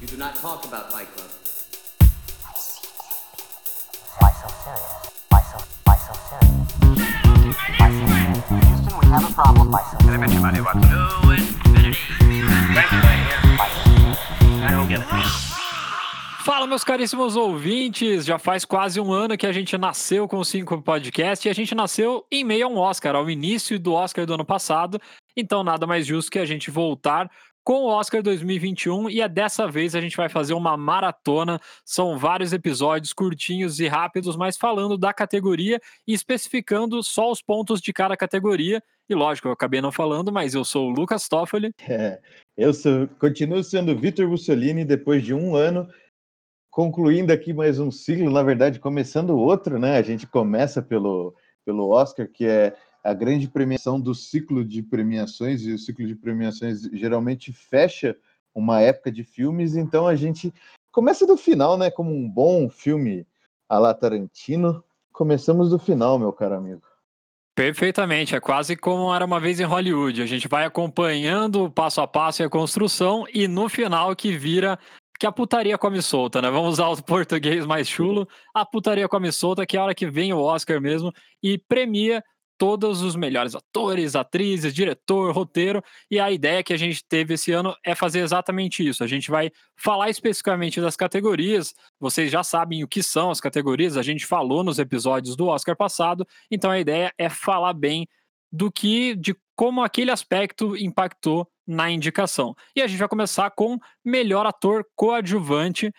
You do not talk about Fight Club. Why so serious? Why so, why so serious? Why so serious? Houston, we have a problem. Why so serious? Why so serious? Fala, meus caríssimos ouvintes! Já faz quase um ano que a gente nasceu com o Cinco Podcast e a gente nasceu em meio a um Oscar, ao início do Oscar do ano passado. Então, nada mais justo que a gente voltar com o Oscar 2021 e é dessa vez a gente vai fazer uma maratona. São vários episódios curtinhos e rápidos, mas falando da categoria e especificando só os pontos de cada categoria. E lógico, eu acabei não falando, mas eu sou o Lucas Toffoli. É, eu sou, continuo sendo Vitor Mussolini depois de um ano concluindo aqui mais um ciclo, na verdade, começando outro, né? A gente começa pelo, pelo Oscar, que é a grande premiação do ciclo de premiações, e o ciclo de premiações geralmente fecha uma época de filmes, então a gente começa do final, né? Como um bom filme a la Tarantino. Começamos do final, meu caro amigo. Perfeitamente, é quase como era uma vez em Hollywood. A gente vai acompanhando passo a passo a construção e no final que vira que a putaria come solta, né? Vamos usar o português mais chulo. A putaria come solta, que é a hora que vem o Oscar mesmo e premia todos os melhores atores, atrizes, diretor, roteiro. E a ideia que a gente teve esse ano é fazer exatamente isso. A gente vai falar especificamente das categorias. Vocês já sabem o que são as categorias, a gente falou nos episódios do Oscar passado. Então a ideia é falar bem do que, de como aquele aspecto impactou na indicação. E a gente vai começar com melhor ator coadjuvante.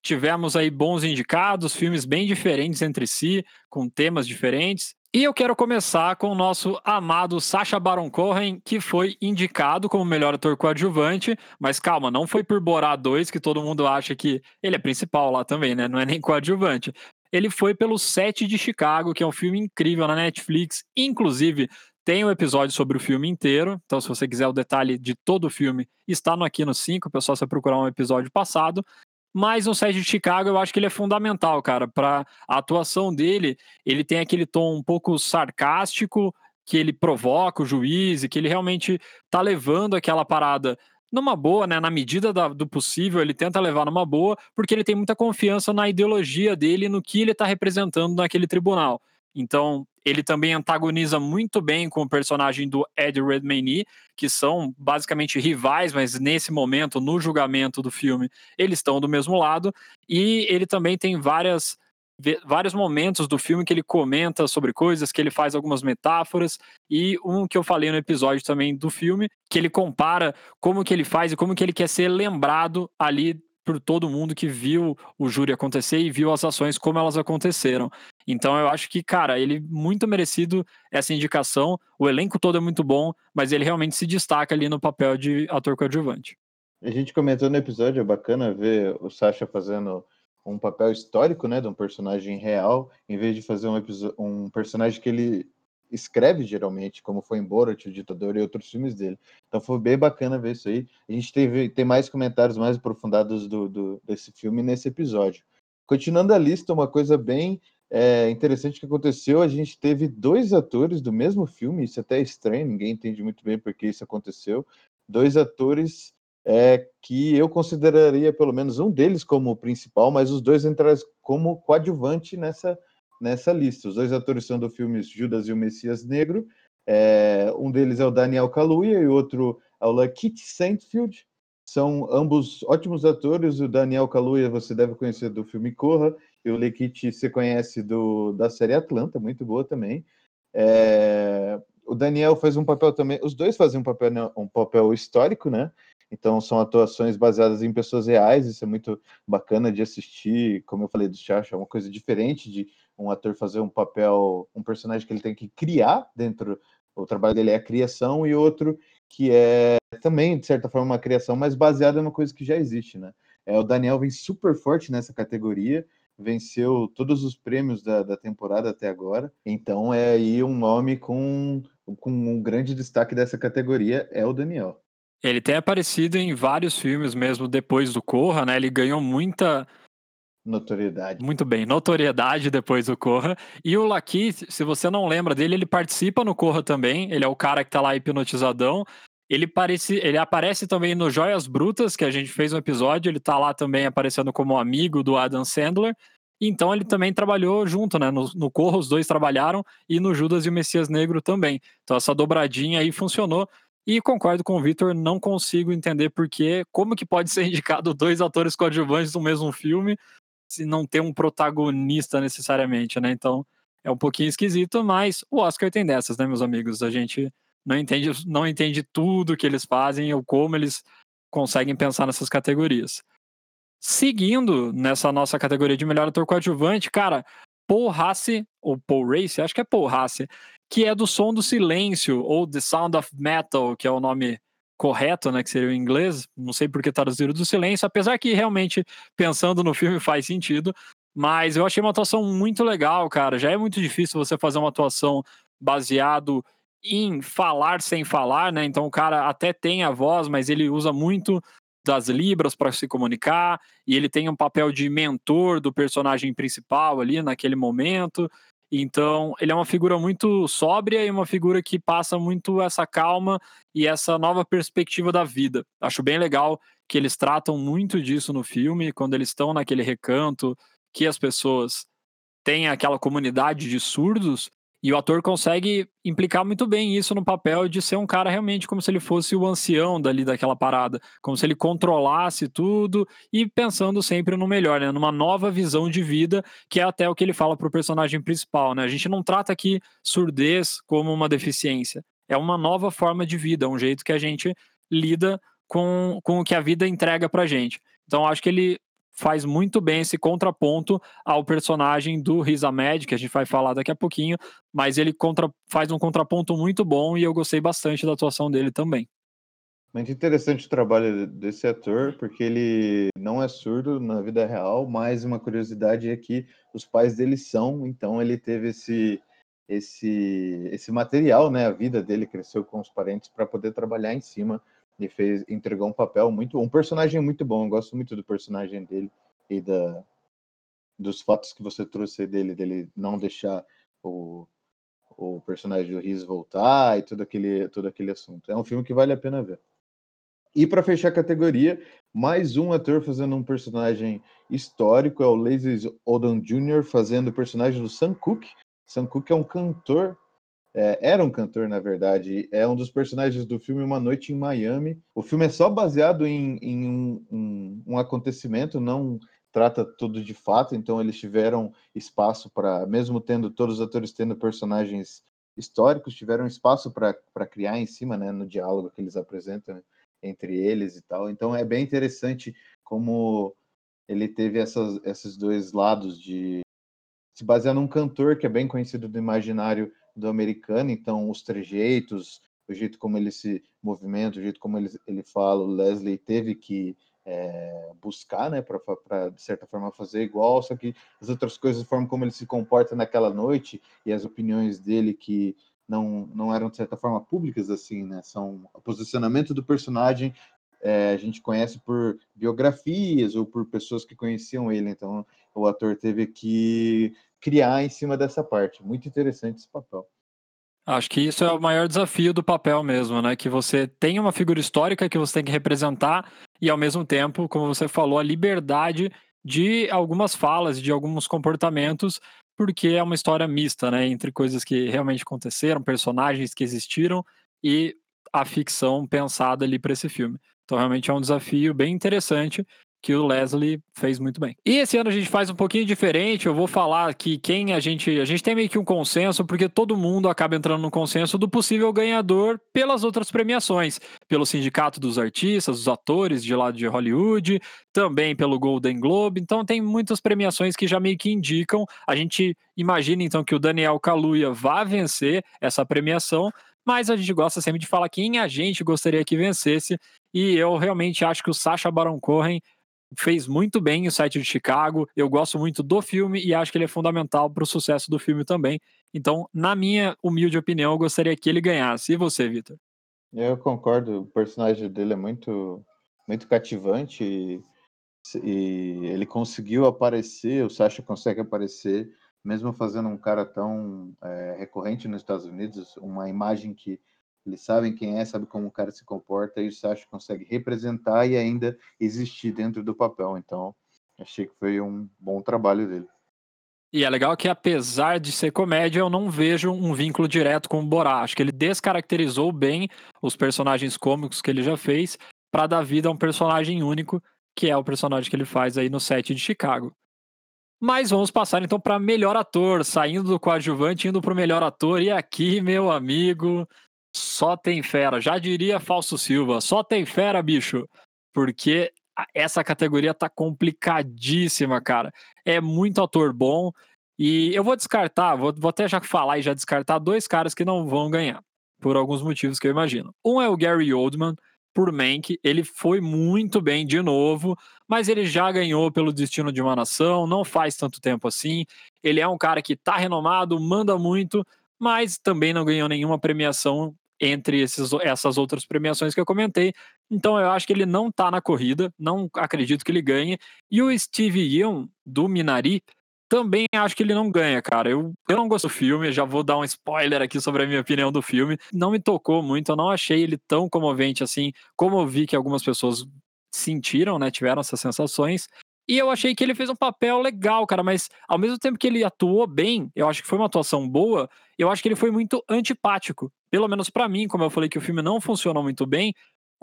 Tivemos aí bons indicados, filmes bem diferentes entre si, com temas diferentes. E eu quero começar com o nosso amado Sacha Baron Cohen, que foi indicado como melhor ator coadjuvante, mas calma, não foi por Borá 2, que todo mundo acha que ele é principal lá também, né? Não é nem coadjuvante. Ele foi pelo Sete de Chicago, que é um filme incrível na Netflix. Inclusive, tem um episódio sobre o filme inteiro, então se você quiser o detalhe de todo o filme, está no aqui no 5, pessoal, você procurar um episódio passado. Mas no set de Chicago eu acho que ele é fundamental, cara, para a atuação dele. Ele tem aquele tom um pouco sarcástico que ele provoca o juiz e que ele realmente tá levando aquela parada numa boa, né? Na medida da, do possível, ele tenta levar numa boa, porque ele tem muita confiança na ideologia dele, no que ele está representando naquele tribunal. Então, ele também antagoniza muito bem com o personagem do Ed Redmayne, que são basicamente rivais, mas nesse momento, no julgamento do filme, eles estão do mesmo lado. E ele também tem várias vários momentos do filme que ele comenta sobre coisas, que ele faz algumas metáforas e um que eu falei no episódio também do filme, que ele compara como que ele faz e como que ele quer ser lembrado ali por todo mundo que viu o júri acontecer e viu as ações como elas aconteceram. Então eu acho que, cara, ele muito merecido essa indicação. O elenco todo é muito bom, mas ele realmente se destaca ali no papel de ator coadjuvante. A gente comentou no episódio, é bacana ver o Sasha fazendo um papel histórico, né, de um personagem real, em vez de fazer um, um personagem que ele escreve geralmente, como foi em Borat, o Ditador e outros filmes dele. Então foi bem bacana ver isso aí. A gente teve, tem mais comentários mais aprofundados do, do desse filme nesse episódio. Continuando a lista, uma coisa bem é, interessante que aconteceu, a gente teve dois atores do mesmo filme, isso até é estranho, ninguém entende muito bem por que isso aconteceu. Dois atores é, que eu consideraria pelo menos um deles como principal, mas os dois entraram como coadjuvante nessa nessa lista. Os dois atores são do filme Judas e o Messias Negro. É, um deles é o Daniel Kaluuya e o outro é o Lakeith Saintfield. São ambos ótimos atores. O Daniel Kaluuya você deve conhecer do filme Corra e o Lakeith você conhece do, da série Atlanta, muito boa também. É, o Daniel faz um papel também. Os dois fazem um papel, um papel histórico, né? Então são atuações baseadas em pessoas reais. Isso é muito bacana de assistir. Como eu falei do Chacha, é uma coisa diferente de um ator fazer um papel, um personagem que ele tem que criar dentro. O trabalho dele é a criação, e outro que é também, de certa forma, uma criação, mas baseada numa coisa que já existe, né? É, o Daniel vem super forte nessa categoria, venceu todos os prêmios da, da temporada até agora, então é aí um nome com, com um grande destaque dessa categoria, é o Daniel. Ele tem aparecido em vários filmes mesmo depois do Corra, né? Ele ganhou muita Notoriedade. Muito bem, notoriedade depois do Corra. E o Laki, se você não lembra dele, ele participa no Corra também. Ele é o cara que tá lá hipnotizadão. Ele, parece, ele aparece também no Joias Brutas, que a gente fez um episódio. Ele tá lá também aparecendo como amigo do Adam Sandler. Então ele também trabalhou junto, né? No, no Corro, os dois trabalharam, e no Judas e o Messias Negro também. Então essa dobradinha aí funcionou. E concordo com o Victor, não consigo entender porque, como que pode ser indicado dois atores coadjuvantes no mesmo filme se não ter um protagonista necessariamente, né? Então é um pouquinho esquisito, mas o Oscar tem dessas, né, meus amigos? A gente não entende, não entende tudo que eles fazem ou como eles conseguem pensar nessas categorias. Seguindo nessa nossa categoria de melhor ator coadjuvante, cara, Paul Hasse, ou Paul Race, acho que é Paul Hasse, que é do Som do Silêncio, ou The Sound of Metal, que é o nome correto, né, que seria o inglês, não sei por que traduziram do silêncio, apesar que realmente, pensando no filme, faz sentido, mas eu achei uma atuação muito legal, cara, já é muito difícil você fazer uma atuação baseado em falar sem falar, né, então o cara até tem a voz, mas ele usa muito das libras para se comunicar, e ele tem um papel de mentor do personagem principal ali naquele momento, então, ele é uma figura muito sóbria e uma figura que passa muito essa calma e essa nova perspectiva da vida. Acho bem legal que eles tratam muito disso no filme, quando eles estão naquele recanto, que as pessoas têm aquela comunidade de surdos e o ator consegue implicar muito bem isso no papel de ser um cara realmente como se ele fosse o ancião dali daquela parada, como se ele controlasse tudo e pensando sempre no melhor, né? numa nova visão de vida, que é até o que ele fala pro personagem principal, né? A gente não trata aqui surdez como uma deficiência, é uma nova forma de vida, um jeito que a gente lida com, com o que a vida entrega pra gente. Então acho que ele faz muito bem esse contraponto ao personagem do Riz Ahmed, que a gente vai falar daqui a pouquinho, mas ele contra, faz um contraponto muito bom e eu gostei bastante da atuação dele também. Muito interessante o trabalho desse ator, porque ele não é surdo na vida real, mas uma curiosidade é que os pais dele são, então ele teve esse esse esse material, né? A vida dele cresceu com os parentes para poder trabalhar em cima e fez, entregou um papel muito, um personagem muito bom. Eu gosto muito do personagem dele e da, dos fatos que você trouxe dele, dele não deixar o, o personagem do Riz voltar e todo aquele, todo aquele assunto. É um filme que vale a pena ver. E para fechar a categoria, mais um ator fazendo um personagem histórico é o Lazy Odom Jr. fazendo o personagem do Sam Cooke. Sam Cooke é um cantor é, era um cantor, na verdade, é um dos personagens do filme Uma Noite em Miami. O filme é só baseado em, em um, um, um, acontecimento, não trata tudo de fato, então eles tiveram espaço para, mesmo tendo todos os atores tendo personagens históricos, tiveram espaço para criar em cima, né, no diálogo que eles apresentam entre eles e tal. Então é bem interessante como ele teve essas, esses dois lados de se basear num cantor que é bem conhecido do imaginário do americano, então os trejeitos, o jeito como ele se movimenta, o jeito como ele, ele fala, o Leslie teve que é, buscar, né, para de certa forma fazer igual, só que as outras coisas, a forma como ele se comporta naquela noite e as opiniões dele que não, não eram de certa forma públicas assim, né, são o posicionamento do personagem é, a gente conhece por biografias ou por pessoas que conheciam ele, então o ator teve que criar em cima dessa parte. Muito interessante esse papel. Acho que isso é o maior desafio do papel mesmo, né? Que você tem uma figura histórica que você tem que representar e ao mesmo tempo, como você falou, a liberdade de algumas falas, de alguns comportamentos, porque é uma história mista, né? Entre coisas que realmente aconteceram, personagens que existiram e a ficção pensada ali para esse filme. Então realmente é um desafio bem interessante que o Leslie fez muito bem. E esse ano a gente faz um pouquinho diferente. Eu vou falar que quem a gente. A gente tem meio que um consenso, porque todo mundo acaba entrando no consenso do possível ganhador pelas outras premiações. Pelo Sindicato dos Artistas, dos atores de lá de Hollywood, também pelo Golden Globe. Então tem muitas premiações que já meio que indicam. A gente imagina então que o Daniel Kaluuya vá vencer essa premiação. Mas a gente gosta sempre de falar quem a gente gostaria que vencesse. E eu realmente acho que o Sacha Baron Cohen fez muito bem o site de Chicago. Eu gosto muito do filme e acho que ele é fundamental para o sucesso do filme também. Então, na minha humilde opinião, eu gostaria que ele ganhasse. E você, Vitor? Eu concordo. O personagem dele é muito, muito cativante e, e ele conseguiu aparecer. O Sasha consegue aparecer, mesmo fazendo um cara tão é, recorrente nos Estados Unidos, uma imagem que Eles sabem quem é, sabem como o cara se comporta, e o Sacha consegue representar e ainda existir dentro do papel. Então, achei que foi um bom trabalho dele. E é legal que, apesar de ser comédia, eu não vejo um vínculo direto com o Borá. Acho que ele descaracterizou bem os personagens cômicos que ele já fez para dar vida a um personagem único, que é o personagem que ele faz aí no set de Chicago. Mas vamos passar então para melhor ator, saindo do coadjuvante, indo para o melhor ator. E aqui, meu amigo, só tem fera. Já diria Falso Silva, só tem fera, bicho. Porque essa categoria tá complicadíssima, cara. É muito ator bom. E eu vou descartar, vou, vou até já falar e já descartar dois caras que não vão ganhar. Por alguns motivos que eu imagino. Um é o Gary Oldman, por Mank. Ele foi muito bem de novo, mas ele já ganhou pelo Destino de uma Nação, não faz tanto tempo assim. Ele é um cara que tá renomado, manda muito, mas também não ganhou nenhuma premiação entre esses, essas outras premiações que eu comentei. Então eu acho que ele não tá na corrida, não acredito que ele ganhe. E o Steve Yeun, do Minari, também acho que ele não ganha, cara. Eu, eu não gosto do filme, já vou dar um spoiler aqui sobre a minha opinião do filme. Não me tocou muito, eu não achei ele tão comovente assim, como eu vi que algumas pessoas sentiram, né? Tiveram essas sensações. E eu achei que ele fez um papel legal, cara, mas ao mesmo tempo que ele atuou bem, eu acho que foi uma atuação boa, eu acho que ele foi muito antipático. Pelo menos para mim, como eu falei que o filme não funcionou muito bem,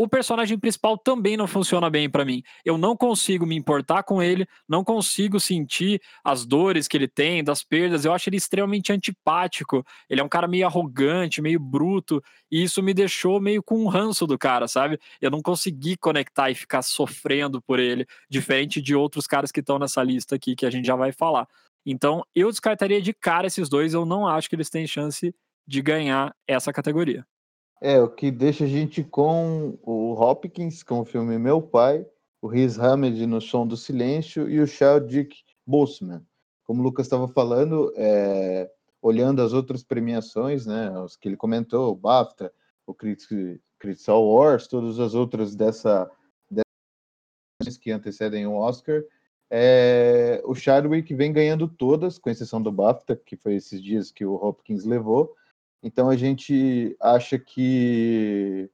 o personagem principal também não funciona bem para mim. Eu não consigo me importar com ele, não consigo sentir as dores que ele tem, das perdas. Eu acho ele extremamente antipático. Ele é um cara meio arrogante, meio bruto, e isso me deixou meio com um ranço do cara, sabe? Eu não consegui conectar e ficar sofrendo por ele, diferente de outros caras que estão nessa lista aqui que a gente já vai falar. Então, eu descartaria de cara esses dois, eu não acho que eles têm chance de ganhar essa categoria. É, o que deixa a gente com o Hopkins, com o filme Meu Pai, o Riz Hamed no Som do Silêncio e o Chadwick Boseman. Como o Lucas estava falando, é, olhando as outras premiações, né, os que ele comentou, o BAFTA, o Critics Awards, todas as outras dessa, dessas que antecedem o Oscar, é, o Chadwick vem ganhando todas, com exceção do BAFTA, que foi esses dias que o Hopkins levou, então a gente acha que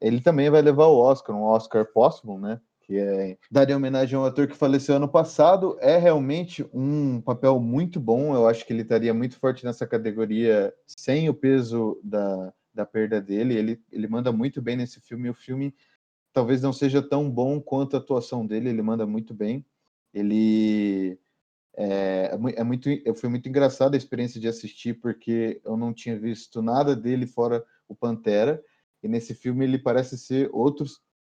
ele também vai levar o Oscar, um Oscar póstumo, né? Que é daria homenagem a um ator que faleceu ano passado. É realmente um papel muito bom. Eu acho que ele estaria muito forte nessa categoria sem o peso da, da perda dele. Ele, ele manda muito bem nesse filme. O filme talvez não seja tão bom quanto a atuação dele. Ele manda muito bem. Ele é, é, é muito, foi muito engraçada a experiência de assistir, porque eu não tinha visto nada dele fora o Pantera, e nesse filme ele parece ser outro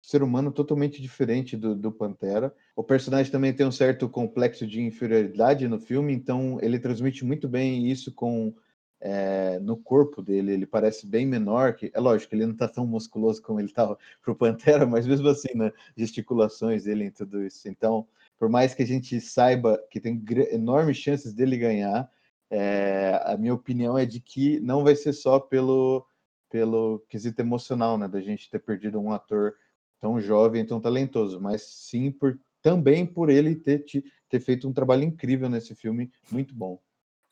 ser humano totalmente diferente do, do Pantera. O personagem também tem um certo complexo de inferioridade no filme, então ele transmite muito bem isso com é, no corpo dele. Ele parece bem menor, que é lógico, ele não está tão musculoso como ele estava pro Pantera, mas mesmo assim, né, gesticulações dele e tudo isso. Então, por mais que a gente saiba que tem enormes chances dele ganhar, é, a minha opinião é de que não vai ser só pelo, pelo quesito emocional, né, da gente ter perdido um ator tão jovem, tão talentoso, mas sim por também por ele ter, ter feito um trabalho incrível nesse filme, muito bom.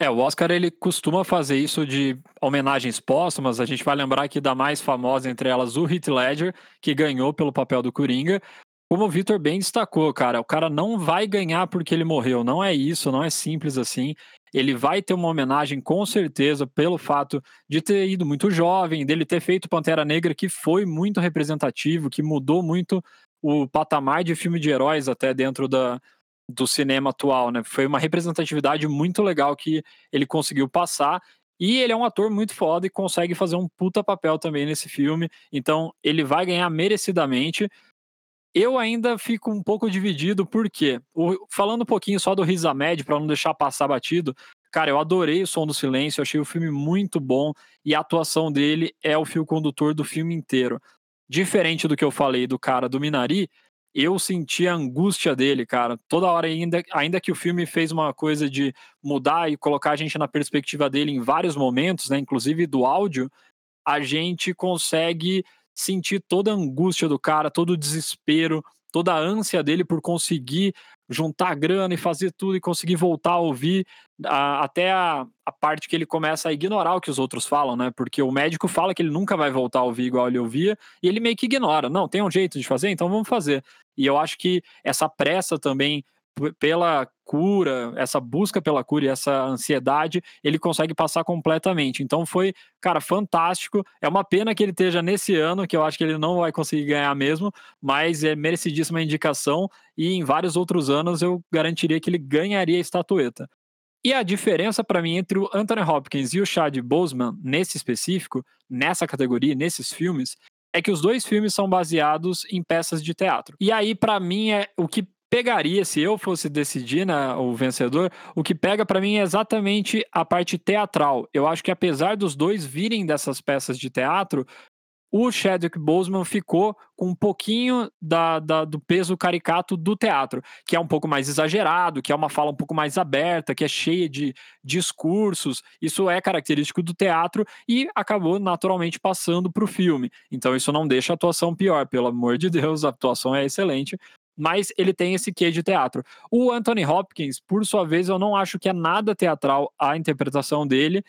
É, o Oscar ele costuma fazer isso de homenagens póstumas. A gente vai lembrar aqui da mais famosa entre elas, o Heath Ledger, que ganhou pelo papel do Coringa. Como o Victor bem destacou, cara, o cara não vai ganhar porque ele morreu. Não é isso, não é simples assim. Ele vai ter uma homenagem com certeza pelo fato de ter ido muito jovem, dele ter feito Pantera Negra, que foi muito representativo, que mudou muito o patamar de filme de heróis até dentro da, do cinema atual, né? Foi uma representatividade muito legal que ele conseguiu passar. E ele é um ator muito foda e consegue fazer um puta papel também nesse filme. Então, ele vai ganhar merecidamente. Eu ainda fico um pouco dividido, porque, falando um pouquinho só do Riz Ahmed, para não deixar passar batido, cara, eu adorei o Som do Silêncio, achei o filme muito bom e a atuação dele é o fio condutor do filme inteiro. Diferente do que eu falei do cara do Minari, eu senti a angústia dele, cara. Toda hora, ainda, ainda que o filme fez uma coisa de mudar e colocar a gente na perspectiva dele em vários momentos, né, inclusive do áudio, a gente consegue sentir toda a angústia do cara, todo o desespero, toda a ânsia dele por conseguir juntar grana e fazer tudo e conseguir voltar a ouvir a, até a, a, parte que ele começa a ignorar o que os outros falam, né? Porque o médico fala que ele nunca vai voltar a ouvir igual ele ouvia e ele meio que ignora. Não, tem um jeito de fazer, então vamos fazer. E eu acho que essa pressa também pela cura, essa busca pela cura e essa ansiedade, ele consegue passar completamente. Então foi, cara, fantástico. É uma pena que ele esteja nesse ano, que eu acho que ele não vai conseguir ganhar mesmo, mas é merecidíssima indicação e em vários outros anos eu garantiria que ele ganharia a estatueta. E a diferença para mim entre o Anthony Hopkins e o Chad Boseman, nesse específico, nessa categoria, nesses filmes, é que os dois filmes são baseados em peças de teatro. E aí, para mim, é o que pegaria, se eu fosse decidir né, o vencedor, o que pega para mim é exatamente a parte teatral. Eu acho que apesar dos dois virem dessas peças de teatro, o Chadwick Boseman ficou com um pouquinho da, da, do peso caricato do teatro, que é um pouco mais exagerado, que é uma fala um pouco mais aberta, que é cheia de discursos. Isso é característico do teatro e acabou naturalmente passando para o filme. Então isso não deixa a atuação pior, pelo amor de Deus, a atuação é excelente mas ele tem esse quê de teatro. O Anthony Hopkins, por sua vez, eu não acho que é nada teatral a interpretação dele.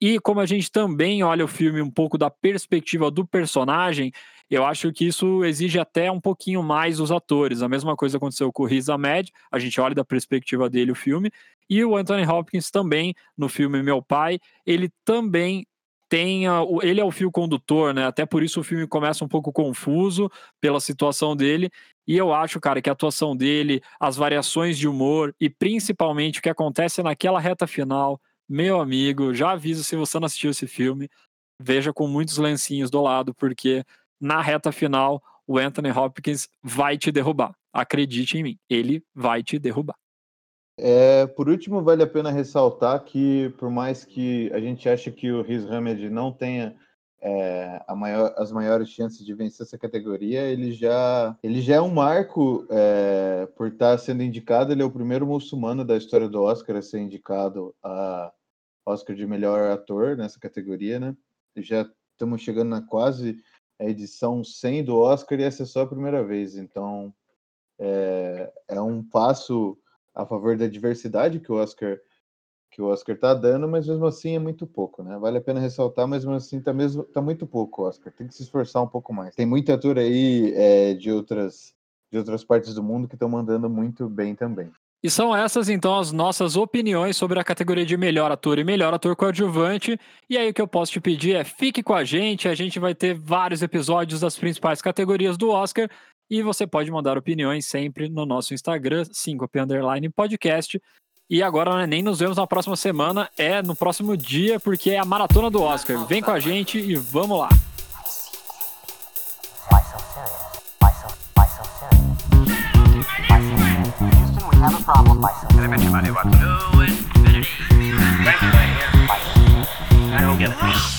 E como a gente também olha o filme um pouco da perspectiva do personagem, eu acho que isso exige até um pouquinho mais os atores. A mesma coisa aconteceu com o Riz Ahmed, a gente olha da perspectiva dele o filme, e o Anthony Hopkins também, no filme Meu Pai, ele também tem a, ele é o fio condutor, né? Até por isso o filme começa um pouco confuso pela situação dele. E eu acho, cara, que a atuação dele, as variações de humor e principalmente o que acontece naquela reta final, meu amigo, já aviso se você não assistiu esse filme, veja com muitos lencinhos do lado, porque na reta final o Anthony Hopkins vai te derrubar. Acredite em mim, ele vai te derrubar. É, por último, vale a pena ressaltar que, por mais que a gente ache que o Riz Hamed não tenha é, maior, as maiores chances de vencer essa categoria, ele já, ele já é um marco é, por estar sendo indicado. Ele é o primeiro muçulmano da história do Oscar a ser indicado a Oscar de melhor ator nessa categoria, né? Já estamos chegando na quase a edição 100 do Oscar e essa é só a primeira vez. Então, é, é um passo a favor da diversidade que o Oscar que o Oscar está dando, mas mesmo assim é muito pouco, né? Vale a pena ressaltar, mas mesmo assim tá, mesmo, tá muito pouco, Oscar. Tem que se esforçar um pouco mais. Tem muita ator aí é, de outras de outras partes do mundo que estão mandando muito bem também. E são essas então as nossas opiniões sobre a categoria de melhor ator e melhor ator coadjuvante. E aí o que eu posso te pedir é fique com a gente, a gente vai ter vários episódios das principais categorias do Oscar e você pode mandar opiniões sempre no nosso Instagram, 5P Underline Podcast. E agora nem nos vemos na próxima semana, é no próximo dia, porque é a maratona do Oscar. Vem com a gente e vamos lá! I don't get it.